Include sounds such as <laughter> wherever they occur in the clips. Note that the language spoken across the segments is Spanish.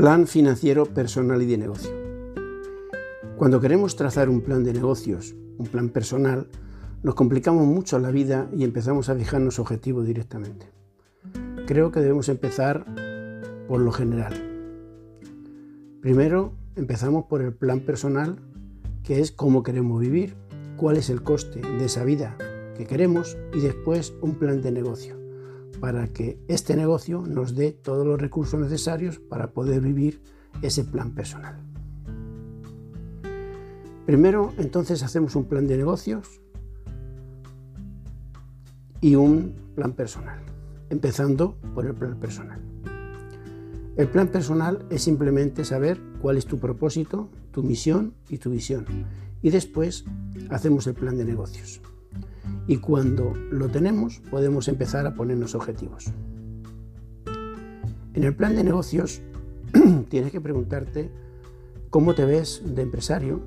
Plan financiero personal y de negocio. Cuando queremos trazar un plan de negocios, un plan personal, nos complicamos mucho la vida y empezamos a fijarnos objetivos directamente. Creo que debemos empezar por lo general. Primero empezamos por el plan personal, que es cómo queremos vivir, cuál es el coste de esa vida que queremos y después un plan de negocio para que este negocio nos dé todos los recursos necesarios para poder vivir ese plan personal. Primero, entonces, hacemos un plan de negocios y un plan personal, empezando por el plan personal. El plan personal es simplemente saber cuál es tu propósito, tu misión y tu visión. Y después hacemos el plan de negocios y cuando lo tenemos podemos empezar a ponernos objetivos. En el plan de negocios <clears throat> tienes que preguntarte cómo te ves de empresario,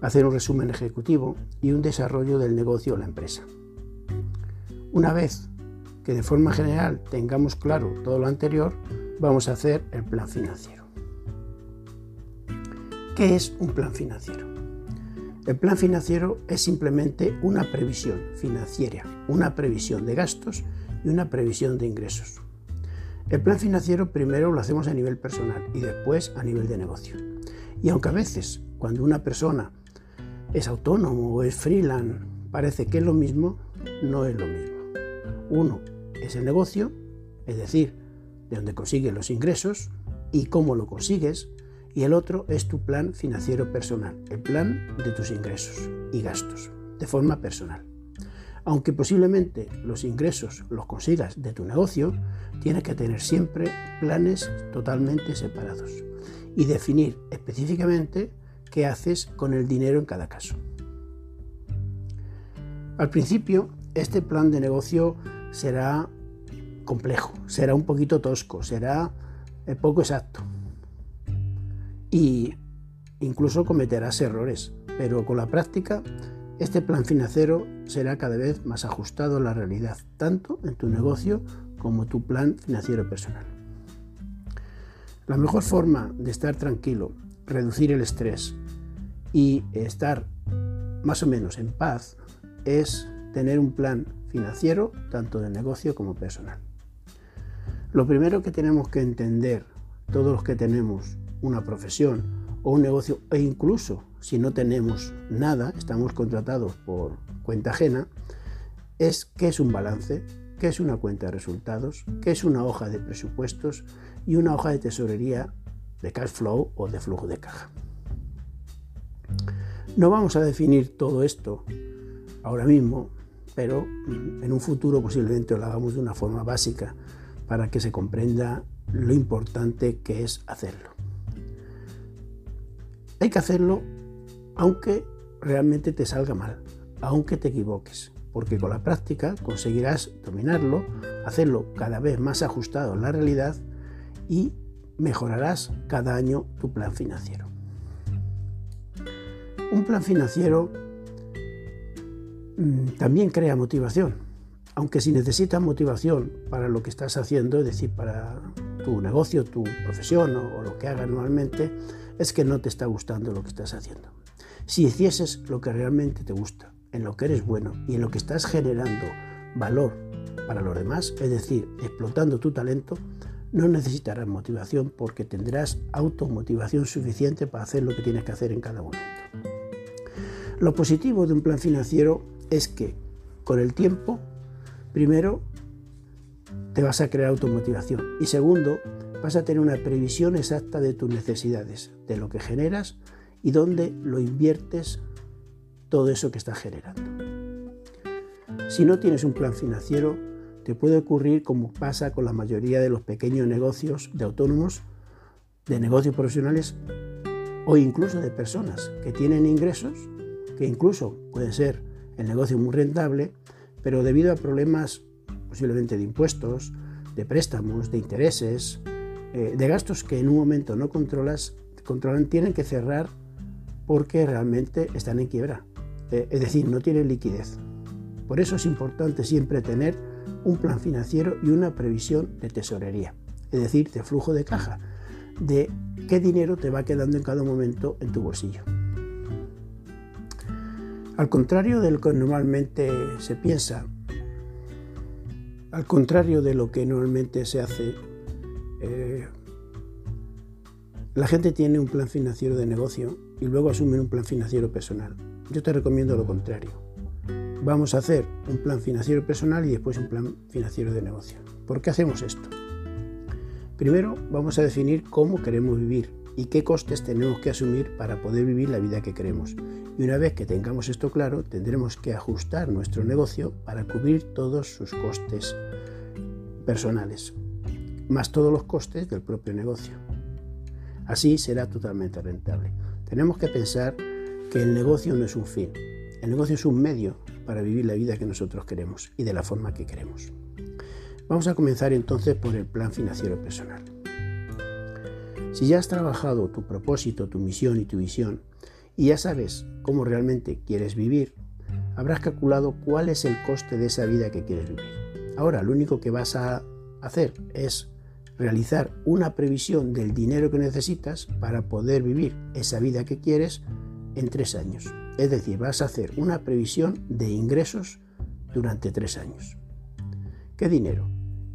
hacer un resumen ejecutivo y un desarrollo del negocio o la empresa. Una vez que de forma general tengamos claro todo lo anterior, vamos a hacer el plan financiero. ¿Qué es un plan financiero? El plan financiero es simplemente una previsión financiera, una previsión de gastos y una previsión de ingresos. El plan financiero primero lo hacemos a nivel personal y después a nivel de negocio. Y aunque a veces cuando una persona es autónomo o es freelance parece que es lo mismo, no es lo mismo. Uno es el negocio, es decir, de donde consigues los ingresos y cómo lo consigues, y el otro es tu plan financiero personal, el plan de tus ingresos y gastos, de forma personal. Aunque posiblemente los ingresos los consigas de tu negocio, tienes que tener siempre planes totalmente separados y definir específicamente qué haces con el dinero en cada caso. Al principio, este plan de negocio será complejo, será un poquito tosco, será eh, poco exacto, y incluso cometerás errores, pero con la práctica este plan financiero será cada vez más ajustado a la realidad, tanto en tu negocio como tu plan financiero personal. La mejor forma de estar tranquilo, reducir el estrés y estar más o menos en paz es tener un plan financiero tanto de negocio como personal. Lo primero que tenemos que entender todos los que tenemos una profesión o un negocio e incluso si no tenemos nada, estamos contratados por cuenta ajena, es qué es un balance, qué es una cuenta de resultados, qué es una hoja de presupuestos y una hoja de tesorería de cash flow o de flujo de caja. No vamos a definir todo esto ahora mismo, pero en un futuro posiblemente lo hagamos de una forma básica para que se comprenda lo importante que es hacerlo. Hay que hacerlo aunque realmente te salga mal, aunque te equivoques, porque con la práctica conseguirás dominarlo, hacerlo cada vez más ajustado a la realidad y mejorarás cada año tu plan financiero. Un plan financiero mm, también crea motivación, aunque si necesitas motivación para lo que estás haciendo, es decir, para tu negocio, tu profesión o, lo que hagas normalmente, es que no te está gustando lo que estás haciendo. Si hicieses lo que realmente te gusta, en lo que eres bueno y en lo que estás generando valor para los demás, es decir, explotando tu talento, no necesitarás motivación porque tendrás automotivación suficiente para hacer lo que tienes que hacer en cada momento. Lo positivo de un plan financiero es que con el tiempo, primero, te vas a crear automotivación y segundo, vas a tener una previsión exacta de tus necesidades, de lo que generas y dónde lo inviertes todo eso que estás generando. Si no tienes un plan financiero, te puede ocurrir como pasa con la mayoría de los pequeños negocios de autónomos, de negocios profesionales o incluso de personas que tienen ingresos, que incluso puede ser el negocio muy rentable, pero debido a problemas posiblemente de impuestos, de préstamos, de intereses, eh, de gastos que en un momento no controlas, controlan, tienen que cerrar porque realmente están en quiebra. Eh, es decir, no tienen liquidez. Por eso es importante siempre tener un plan financiero y una previsión de tesorería, es decir, de flujo de caja. de qué dinero te va quedando en cada momento en tu bolsillo. Al contrario de lo que normalmente se piensa, al contrario de lo que normalmente se hace, eh, la gente tiene un plan financiero de negocio y luego asume un plan financiero personal. Yo te recomiendo lo contrario. Vamos a hacer un plan financiero personal y después un plan financiero de negocio. ¿Por qué hacemos esto? Primero vamos a definir cómo queremos vivir y qué costes tenemos que asumir para poder vivir la vida que queremos. Y una vez que tengamos esto claro, tendremos que ajustar nuestro negocio para cubrir todos sus costes personales, más todos los costes del propio negocio. Así será totalmente rentable. Tenemos que pensar que el negocio no es un fin, el negocio es un medio para vivir la vida que nosotros queremos y de la forma que queremos. Vamos a comenzar entonces por el plan financiero personal. Si ya has trabajado tu propósito, tu misión y tu visión, y ya sabes cómo realmente quieres vivir, habrás calculado cuál es el coste de esa vida que quieres vivir. Ahora, lo único que vas a hacer es realizar una previsión del dinero que necesitas para poder vivir esa vida que quieres en tres años. Es decir, vas a hacer una previsión de ingresos durante tres años. ¿Qué dinero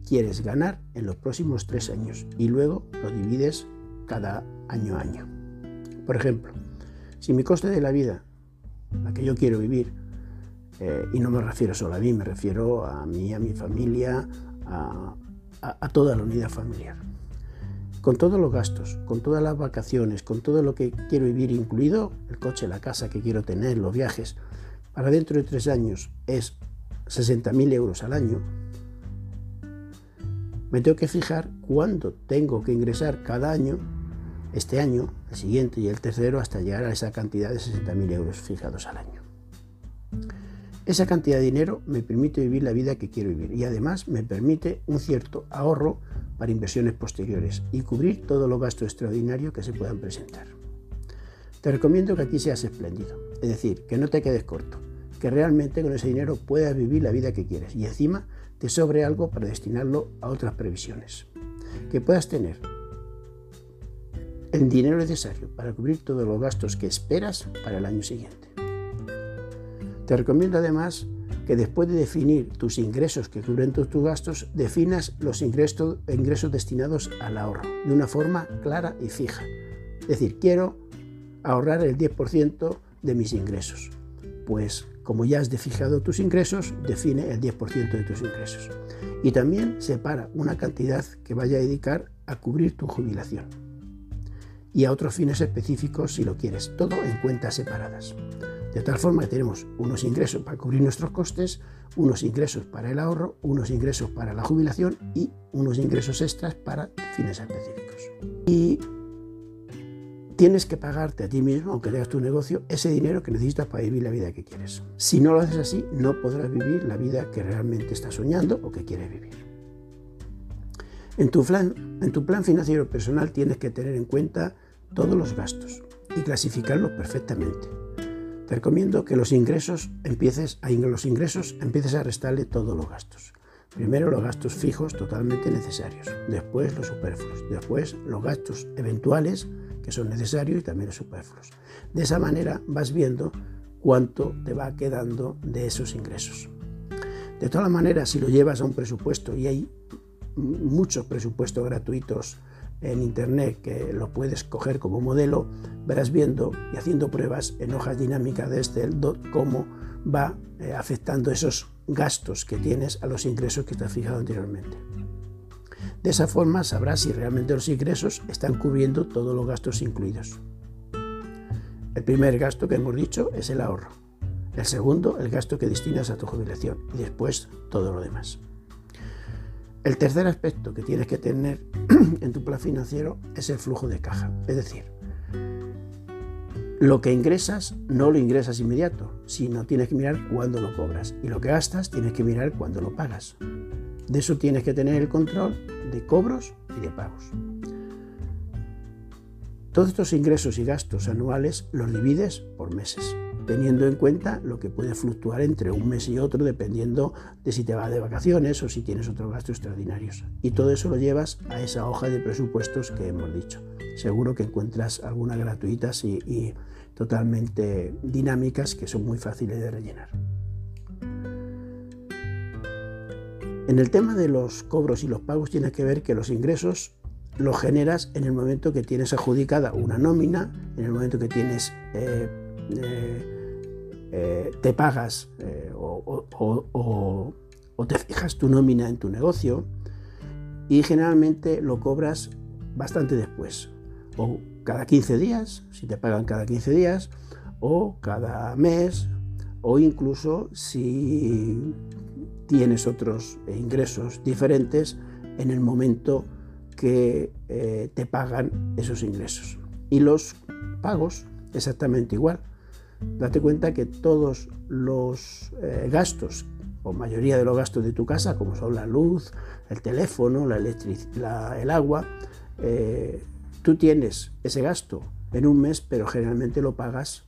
quieres ganar en los próximos tres años? Y luego lo divides cada año a año. Por ejemplo, si mi coste de la vida, la que yo quiero vivir, eh, y no me refiero solo a mí, me refiero a mí, a mi familia, a, a toda la unidad familiar. Con todos los gastos, con todas las vacaciones, con todo lo que quiero vivir, incluido el coche, la casa que quiero tener, los viajes, para dentro de tres años es 60.000 euros al año, me tengo que fijar cuándo tengo que ingresar cada año este año, el siguiente y el tercero hasta llegar a esa cantidad de 60.000 euros fijados al año. Esa cantidad de dinero me permite vivir la vida que quiero vivir y además me permite un cierto ahorro para inversiones posteriores y cubrir todos los gastos extraordinarios que se puedan presentar. Te recomiendo que aquí seas espléndido, es decir, que no te quedes corto, que realmente con ese dinero puedas vivir la vida que quieres y encima te sobre algo para destinarlo a otras previsiones. Que puedas tener el dinero necesario para cubrir todos los gastos que esperas para el año siguiente. Te recomiendo además que después de definir tus ingresos que cubren todos tus gastos, definas los ingresos, ingresos destinados al ahorro de una forma clara y fija. Es decir, quiero ahorrar el 10% de mis ingresos. Pues como ya has fijado tus ingresos, define el 10% de tus ingresos. Y también separa una cantidad que vaya a dedicar a cubrir tu jubilación y a otros fines específicos si lo quieres, todo en cuentas separadas. De tal forma que tenemos unos ingresos para cubrir nuestros costes, unos ingresos para el ahorro, unos ingresos para la jubilación y unos ingresos extras para fines específicos. Y tienes que pagarte a ti mismo, aunque tengas tu negocio, ese dinero que necesitas para vivir la vida que quieres. Si no lo haces así, no podrás vivir la vida que realmente estás soñando o que quieres vivir. En tu plan, en tu plan financiero personal tienes que tener en cuenta todos los gastos y clasificarlos perfectamente. Te recomiendo que los ingresos empieces a, los ingresos empieces a restarle todos los gastos. Primero los gastos fijos totalmente necesarios, después los superfluos, después los gastos eventuales que son necesarios y también los superfluos. De esa manera vas viendo cuánto te va quedando de esos ingresos. De todas maneras, si lo llevas a un presupuesto y hay muchos presupuestos gratuitos en internet que lo puedes coger como modelo, verás viendo y haciendo pruebas en hojas dinámicas de Excel cómo va eh, afectando esos gastos que tienes a los ingresos que te has fijado anteriormente. De esa forma sabrás si realmente los ingresos están cubriendo todos los gastos incluidos. El primer gasto que hemos dicho es el ahorro. El segundo, el gasto que destinas a tu jubilación. Y después todo lo demás. El tercer aspecto que tienes que tener <clears throat> en tu plan financiero es el flujo de caja. Es decir, lo que ingresas no lo ingresas inmediato, sino tienes que mirar cuándo lo cobras. Y lo que gastas tienes que mirar cuándo lo pagas. De eso tienes que tener el control de cobros y de pagos. Todos estos ingresos y gastos anuales los divides por meses. Teniendo en cuenta lo que puede fluctuar entre un mes y otro dependiendo de si te vas de vacaciones o si tienes otros gastos extraordinarios. Y todo eso lo llevas a esa hoja de presupuestos que hemos dicho. Seguro que encuentras algunas gratuitas y, totalmente dinámicas que son muy fáciles de rellenar. En el tema de los cobros y los pagos tienes que ver que los ingresos los generas en el momento que tienes adjudicada una nómina, en el momento que tienes eh, eh, eh, te pagas o, te fijas tu nómina en tu negocio y generalmente lo cobras bastante después, o cada 15 días, si te pagan cada 15 días, o cada mes, o incluso si tienes otros ingresos diferentes en el momento que eh, te pagan esos ingresos. Y los pagos exactamente igual. Date cuenta que todos los eh, gastos, o mayoría de los gastos de tu casa, como son la luz, el teléfono, la electricidad, el agua, eh, tú tienes ese gasto en un mes, pero generalmente lo pagas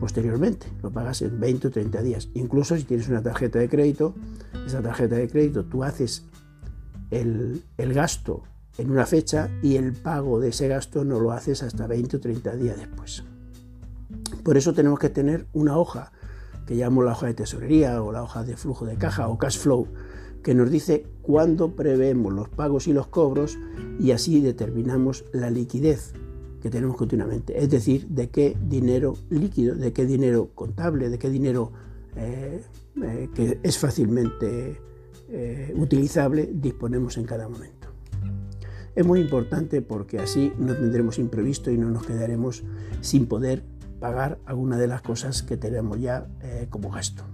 posteriormente, lo pagas en 20 o 30 días. Incluso si tienes una tarjeta de crédito, esa tarjeta de crédito tú haces el, el gasto en una fecha y el pago de ese gasto no lo haces hasta 20 o 30 días después. Por eso tenemos que tener una hoja que llamamos la hoja de tesorería o la hoja de flujo de caja o cash flow, que nos dice cuándo prevemos los pagos y los cobros y así determinamos la liquidez que tenemos continuamente, es decir, de qué dinero líquido, de qué dinero contable, de qué dinero eh, eh, que es fácilmente eh, utilizable disponemos en cada momento. Es muy importante porque así no tendremos imprevisto y no nos quedaremos sin poder pagar alguna de las cosas que tenemos ya eh, como gasto.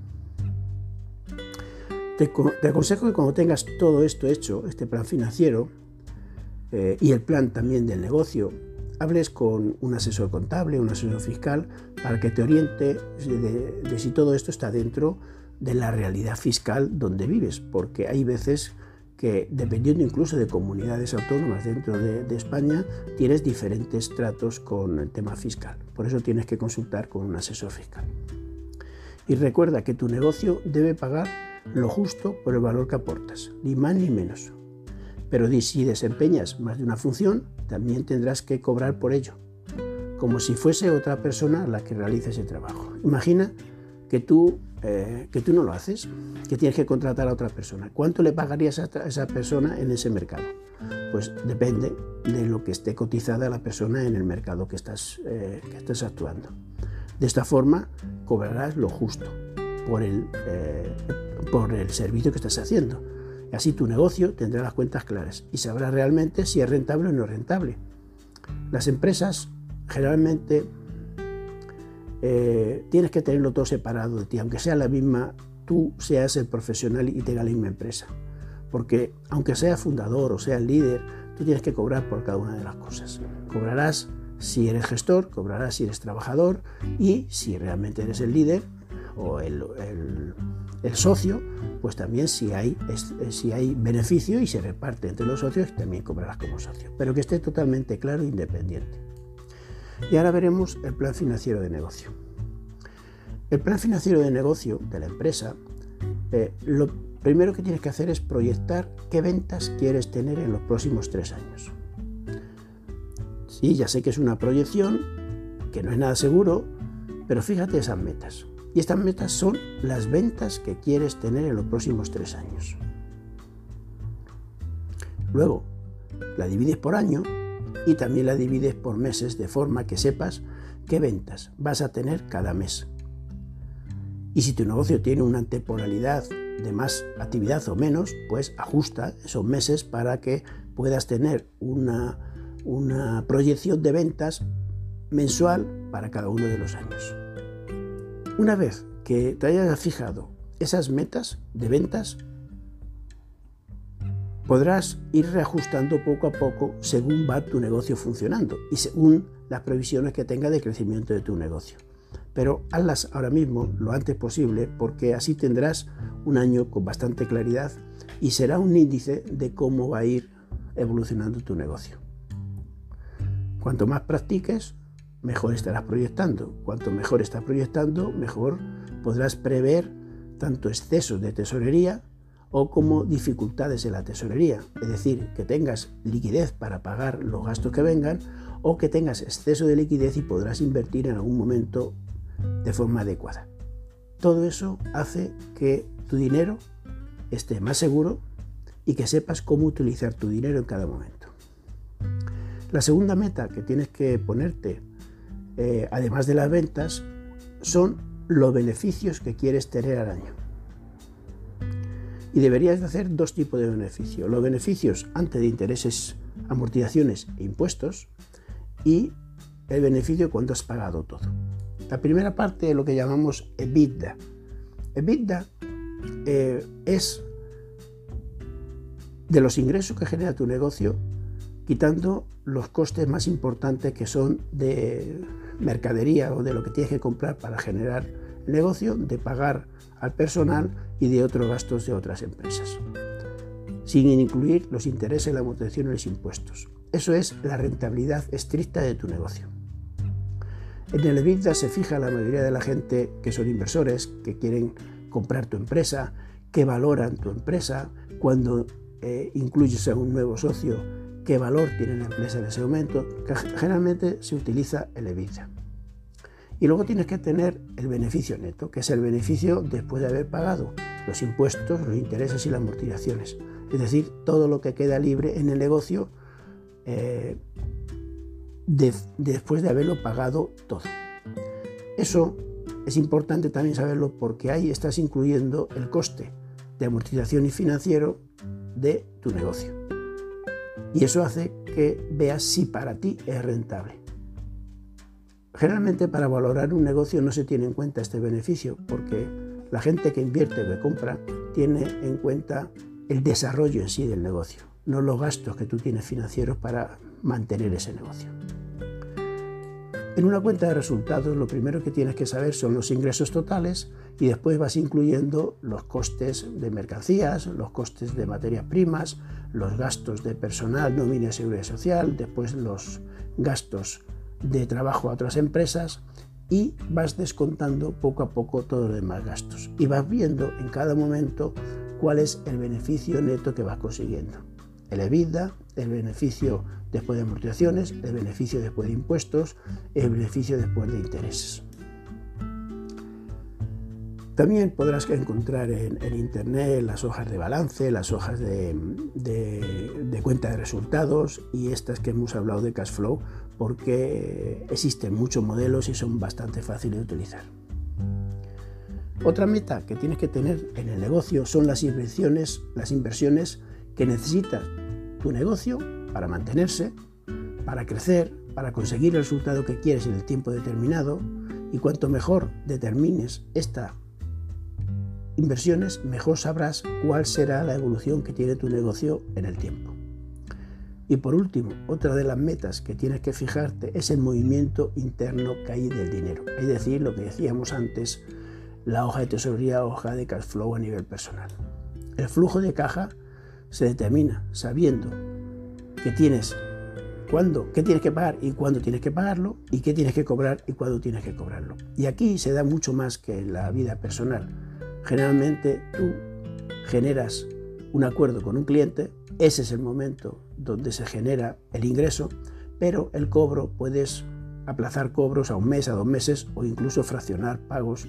Te, aconsejo que cuando tengas todo esto hecho, este plan financiero eh, y el plan también del negocio, hables con un asesor contable, un asesor fiscal, para que te oriente de si todo esto está dentro de la realidad fiscal donde vives, porque hay veces que dependiendo incluso de comunidades autónomas dentro de, España, tienes diferentes tratos con el tema fiscal. Por eso tienes que consultar con un asesor fiscal. Y recuerda que tu negocio debe pagar lo justo por el valor que aportas, ni más ni menos. Pero si desempeñas más de una función, también tendrás que cobrar por ello, como si fuese otra persona la que realiza ese trabajo. Imagina que tú eh, que tú no lo haces, que tienes que contratar a otra persona. ¿Cuánto le pagarías a esa persona en ese mercado? Pues depende de lo que esté cotizada la persona en el mercado que estás, eh, que estás actuando. De esta forma cobrarás lo justo por el, eh, por el servicio que estás haciendo. Así tu negocio tendrá las cuentas claras y sabrá realmente si es rentable o no rentable. Las empresas generalmente eh, tienes que tenerlo todo separado de ti, aunque sea la misma, tú seas el profesional y tengas la misma empresa. Porque aunque seas fundador o seas líder, tú tienes que cobrar por cada una de las cosas. Cobrarás si eres gestor, cobrarás si eres trabajador y si realmente eres el líder o el, socio, pues también si hay, si hay beneficio y se reparte entre los socios, también cobrarás como socio. Pero que esté totalmente claro e independiente. Y ahora veremos el plan financiero de negocio. El plan financiero de negocio de la empresa, eh, lo primero que tienes que hacer es proyectar qué ventas quieres tener en los próximos tres años. Sí, ya sé que es una proyección, que no es nada seguro, pero fíjate esas metas. Y estas metas son las ventas que quieres tener en los próximos tres años. Luego, la divides por año y también la divides por meses de forma que sepas qué ventas vas a tener cada mes. Y si tu negocio tiene una temporalidad de más actividad o menos, pues ajusta esos meses para que puedas tener una, una proyección de ventas mensual para cada uno de los años. Una vez que te hayas fijado esas metas de ventas, podrás ir reajustando poco a poco según va tu negocio funcionando y según las previsiones que tenga de crecimiento de tu negocio. Pero hazlas ahora mismo lo antes posible porque así tendrás un año con bastante claridad y será un índice de cómo va a ir evolucionando tu negocio. Cuanto más practiques, mejor estarás proyectando. Cuanto mejor estás proyectando, mejor podrás prever tanto excesos de tesorería o como dificultades en la tesorería. Es decir, que tengas liquidez para pagar los gastos que vengan o que tengas exceso de liquidez y podrás invertir en algún momento de forma adecuada. Todo eso hace que tu dinero esté más seguro y que sepas cómo utilizar tu dinero en cada momento. La segunda meta que tienes que ponerte, eh, además de las ventas, son los beneficios que quieres tener al año. Y deberías de hacer dos tipos de beneficios. Los beneficios antes de intereses, amortizaciones e impuestos y el beneficio cuando has pagado todo. La primera parte es lo que llamamos EBITDA. EBITDA eh, es de los ingresos que genera tu negocio, quitando los costes más importantes que son de mercadería o de lo que tienes que comprar para generar negocio, de pagar al personal y de otros gastos de otras empresas, sin incluir los intereses, la amortización y los impuestos. Eso es la rentabilidad estricta de tu negocio. En el EBITDA se fija la mayoría de la gente que son inversores, que quieren comprar tu empresa, que valoran tu empresa, cuando eh, incluyes a un nuevo socio, qué valor tiene la empresa en ese momento. Generalmente se utiliza el EBITDA. Y luego tienes que tener el beneficio neto, que es el beneficio después de haber pagado los impuestos, los intereses y las amortizaciones. Es decir, todo lo que queda libre en el negocio eh, después de haberlo pagado todo. Eso es importante también saberlo porque ahí estás incluyendo el coste de amortización y financiero de tu negocio. Y eso hace que veas si para ti es rentable. Generalmente para valorar un negocio no se tiene en cuenta este beneficio porque la gente que invierte o que compra tiene en cuenta el desarrollo en sí del negocio, no los gastos que tú tienes financieros para mantener ese negocio. En una cuenta de resultados lo primero que tienes que saber son los ingresos totales y después vas incluyendo los costes de mercancías, los costes de materias primas, los gastos de personal, nómina y seguridad social, después los gastos de trabajo a otras empresas y vas descontando poco a poco todos los demás gastos y vas viendo en cada momento cuál es el beneficio neto que vas consiguiendo. El EBITDA, el beneficio después de amortizaciones, el beneficio después de impuestos, el beneficio después de intereses. También podrás encontrar en, Internet las hojas de balance, las hojas de, de, cuenta de resultados y estas que hemos hablado de cash flow porque existen muchos modelos y son bastante fáciles de utilizar. Otra meta que tienes que tener en el negocio son las inversiones, las inversiones que necesitas tu negocio para mantenerse, para crecer, para conseguir el resultado que quieres en el tiempo determinado y cuanto mejor determines estas inversiones, mejor sabrás cuál será la evolución que tiene tu negocio en el tiempo. Y por último, otra de las metas que tienes que fijarte es el movimiento interno que hay del dinero, es decir, lo que decíamos antes, la hoja de tesorería, hoja de cash flow a nivel personal. El flujo de caja se determina sabiendo que tienes cuándo, qué tienes que pagar y cuándo tienes que pagarlo y qué tienes que cobrar y cuándo tienes que cobrarlo. Y aquí se da mucho más que en la vida personal. Generalmente tú generas un acuerdo con un cliente, ese es el momento donde se genera el ingreso, pero el cobro puedes aplazar cobros a un mes, a dos meses o incluso fraccionar pagos,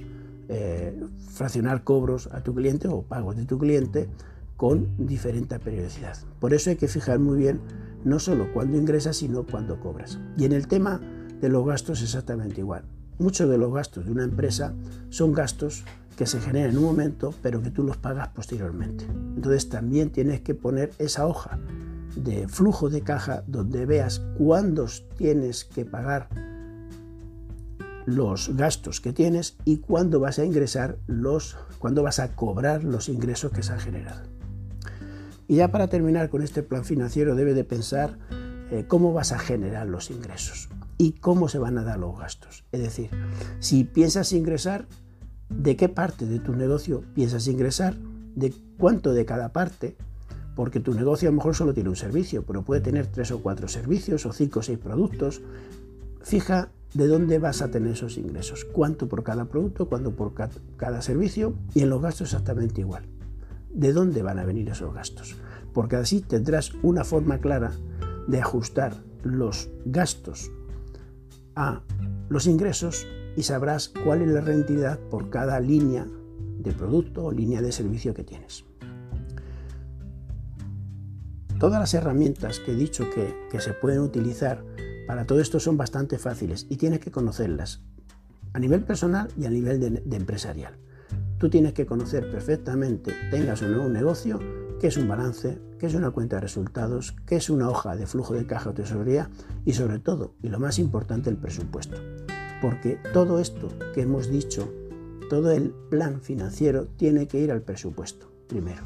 eh, fraccionar cobros a tu cliente o pagos de tu cliente con diferente periodicidad. Por eso hay que fijar muy bien no solo cuándo ingresas, sino cuándo cobras. Y en el tema de los gastos exactamente igual. Muchos de los gastos de una empresa son gastos que se generan en un momento, pero que tú los pagas posteriormente. Entonces también tienes que poner esa hoja de flujo de caja donde veas cuándo tienes que pagar los gastos que tienes y cuándo vas a ingresar los, cuándo vas a cobrar los ingresos que se han generado. Y ya para terminar con este plan financiero debe de pensar eh, cómo vas a generar los ingresos y cómo se van a dar los gastos. Es decir, si piensas ingresar, ¿de qué parte de tu negocio piensas ingresar? ¿De cuánto de cada parte? Porque tu negocio a lo mejor solo tiene un servicio, pero puede tener tres o cuatro servicios o cinco o seis productos. Fija de dónde vas a tener esos ingresos, cuánto por cada producto, cuánto por cada servicio y en los gastos exactamente igual. ¿De dónde van a venir esos gastos? Porque así tendrás una forma clara de ajustar los gastos a los ingresos y sabrás cuál es la rentabilidad por cada línea de producto o línea de servicio que tienes. Todas las herramientas que he dicho que, se pueden utilizar para todo esto son bastante fáciles y tienes que conocerlas a nivel personal y a nivel de, empresarial. Tú tienes que conocer perfectamente, tengas o no un negocio, qué es un balance, qué es una cuenta de resultados, qué es una hoja de flujo de caja o tesorería y sobre todo, y lo más importante, el presupuesto. Porque todo esto que hemos dicho, todo el plan financiero tiene que ir al presupuesto primero.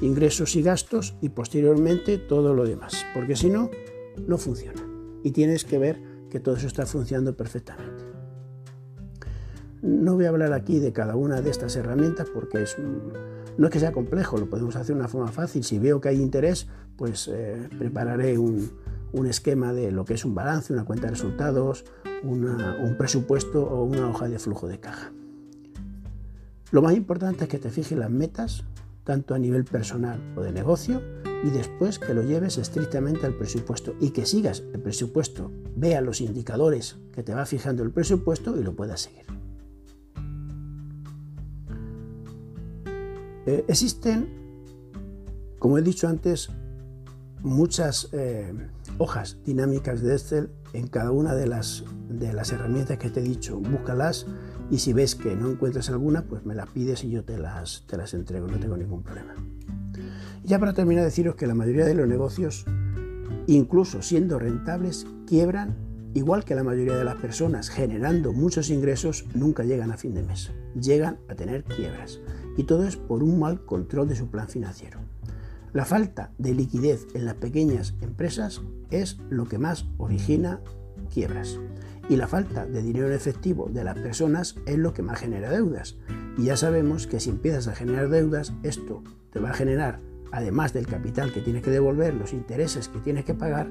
Ingresos y gastos y posteriormente todo lo demás. Porque si no, no funciona. Y tienes que ver que todo eso está funcionando perfectamente. No voy a hablar aquí de cada una de estas herramientas porque es, no es que sea complejo, lo podemos hacer de una forma fácil. Si veo que hay interés, pues eh, prepararé un, un esquema de lo que es un balance, una cuenta de resultados, un presupuesto o una hoja de flujo de caja. Lo más importante es que te fijes las metas, tanto a nivel personal o de negocio, y después que lo lleves estrictamente al presupuesto y que sigas el presupuesto, vea los indicadores que te va fijando el presupuesto y lo puedas seguir. Eh, existen, como he dicho antes, muchas eh, hojas dinámicas de Excel en cada una de las, de las herramientas que te he dicho. Búscalas y si ves que no encuentras alguna, pues me las pides y yo te las, te las entrego, no tengo ningún problema. ya para terminar, deciros que la mayoría de los negocios, incluso siendo rentables, quiebran, igual que la mayoría de las personas generando muchos ingresos, nunca llegan a fin de mes. Llegan a tener quiebras. Y todo es por un mal control de su plan financiero. La falta de liquidez en las pequeñas empresas es lo que más origina quiebras. Y la falta de dinero en efectivo de las personas es lo que más genera deudas. Y ya sabemos que si empiezas a generar deudas, esto te va a generar, además del capital que tienes que devolver, los intereses que tienes que pagar,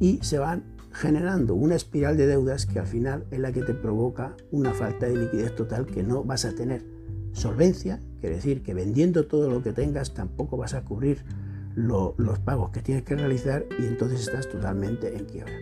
y se van generando una espiral de deudas que al final es la que te provoca una falta de liquidez total que no vas a tener solvencia, quiere decir que vendiendo todo lo que tengas tampoco vas a cubrir los pagos que tienes que realizar y entonces estás totalmente en quiebra.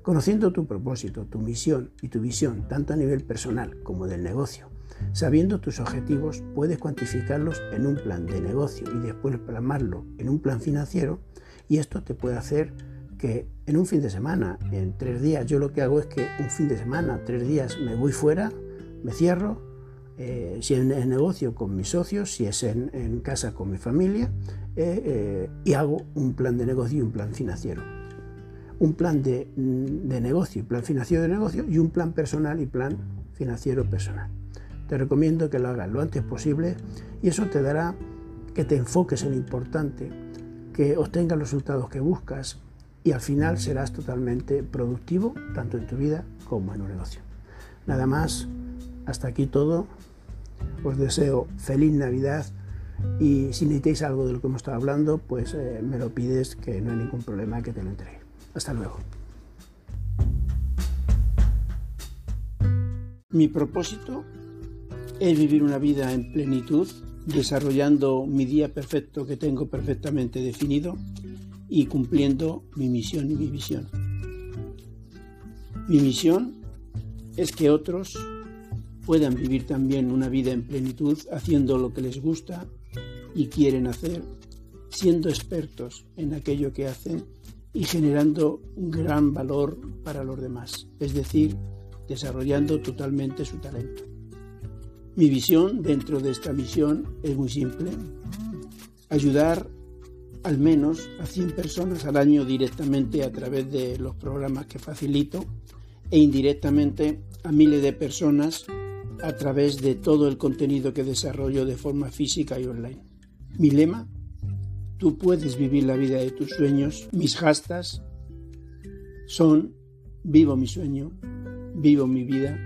Conociendo tu propósito, tu misión y tu visión, tanto a nivel personal como del negocio, sabiendo tus objetivos, puedes cuantificarlos en un plan de negocio y después plasmarlo en un plan financiero y esto te puede hacer que en un fin de semana, en tres días, yo lo que hago es que un fin de semana, tres días, me voy fuera, me cierro, eh, si es en negocio con mis socios, si es en, casa con mi familia, eh, eh, y hago un plan de negocio y un plan financiero. Un plan de, mm, de, negocio y plan financiero de negocio y un plan personal y plan financiero personal. Te recomiendo que lo hagas lo antes posible y eso te dará que te enfoques en lo importante, que obtengas los resultados que buscas y al final serás totalmente productivo tanto en tu vida como en un negocio. Nada más, hasta aquí todo. Os deseo feliz Navidad y si necesitáis algo de lo que hemos estado hablando, pues eh, me lo pides que no hay ningún problema que te lo entregue. Hasta luego. Mi propósito es vivir una vida en plenitud, desarrollando mi día perfecto que tengo perfectamente definido y cumpliendo mi misión y mi visión. Mi misión es que otros puedan vivir también una vida en plenitud haciendo lo que les gusta y quieren hacer, siendo expertos en aquello que hacen y generando un gran valor para los demás, es decir, desarrollando totalmente su talento. Mi visión dentro de esta misión es muy simple, ayudar al menos a 100 personas al año directamente a través de los programas que facilito e indirectamente a miles de personas a través de todo el contenido que desarrollo de forma física y online. Mi lema, tú puedes vivir la vida de tus sueños. Mis hashtags son vivo mi sueño, vivo mi vida,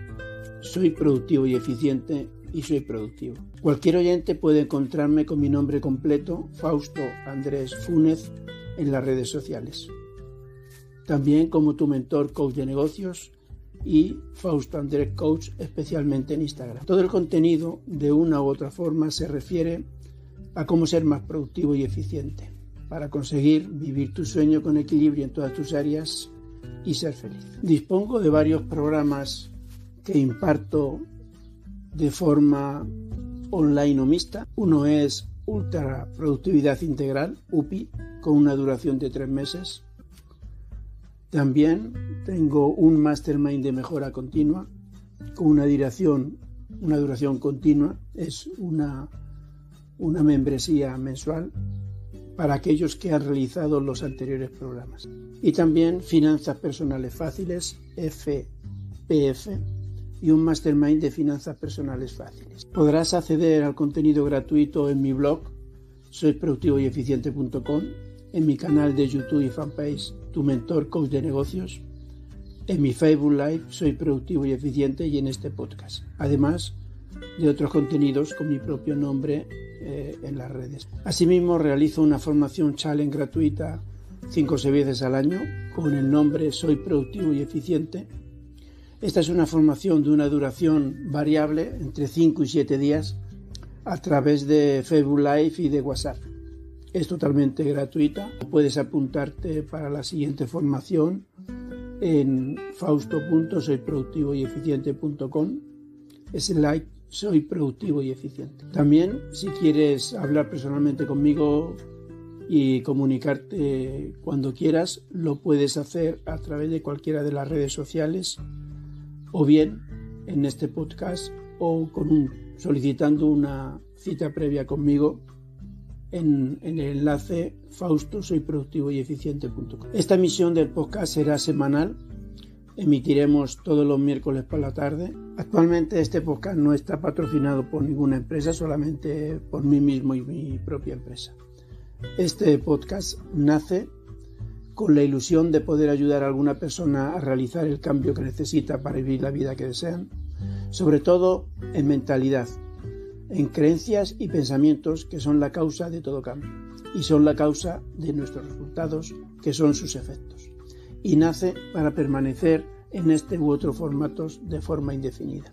soy productivo y eficiente y soy productivo. Cualquier oyente puede encontrarme con mi nombre completo, Fausto Andrés Fúnez, en las redes sociales. También como tu mentor coach de negocios y Fausto Andrés Coach, especialmente en Instagram. Todo el contenido, de una u otra forma, se refiere a cómo ser más productivo y eficiente para conseguir vivir tu sueño con equilibrio en todas tus áreas y ser feliz. Dispongo de varios programas que imparto de forma online o mixta. Uno es Ultra Productividad Integral, UPI, con una duración de tres meses. También tengo un Mastermind de mejora continua con una duración, una duración continua. Es una, una membresía mensual para aquellos que han realizado los anteriores programas. Y también Finanzas Personales Fáciles, FPF, y un Mastermind de Finanzas Personales Fáciles. Podrás acceder al contenido gratuito en mi blog, soyproductivoyeficiente.com, en mi canal de YouTube y fanpage, Tu Mentor Coach de Negocios, en mi Facebook Live, Soy Productivo y Eficiente, y en este podcast. Además de otros contenidos con mi propio nombre eh, en las redes. Asimismo, realizo una formación challenge gratuita cinco o seis veces al año con el nombre Soy Productivo y Eficiente. Esta es una formación de una duración variable entre 5 y 7 días a través de Facebook Live y de WhatsApp. Es totalmente gratuita. Puedes apuntarte para la siguiente formación en fausto.soyproductivoyeficiente.com like soy productivo y eficiente. También, si quieres hablar personalmente conmigo y comunicarte cuando quieras, lo puedes hacer a través de cualquiera de las redes sociales o bien en este podcast o solicitando una cita previa conmigo en, el enlace fausto soy productivo y eficiente.com. Esta emisión del podcast será semanal emitiremos todos los miércoles por la tarde. Actualmente este podcast no está patrocinado por ninguna empresa, solamente por mí mismo y mi propia empresa. Este podcast nace con la ilusión de poder ayudar a alguna persona a realizar el cambio que necesita para vivir la vida que desean, sobre todo en mentalidad, en creencias y pensamientos que son la causa de todo cambio y son la causa de nuestros resultados que son sus efectos y nace para permanecer en este u otro formatos de forma indefinida.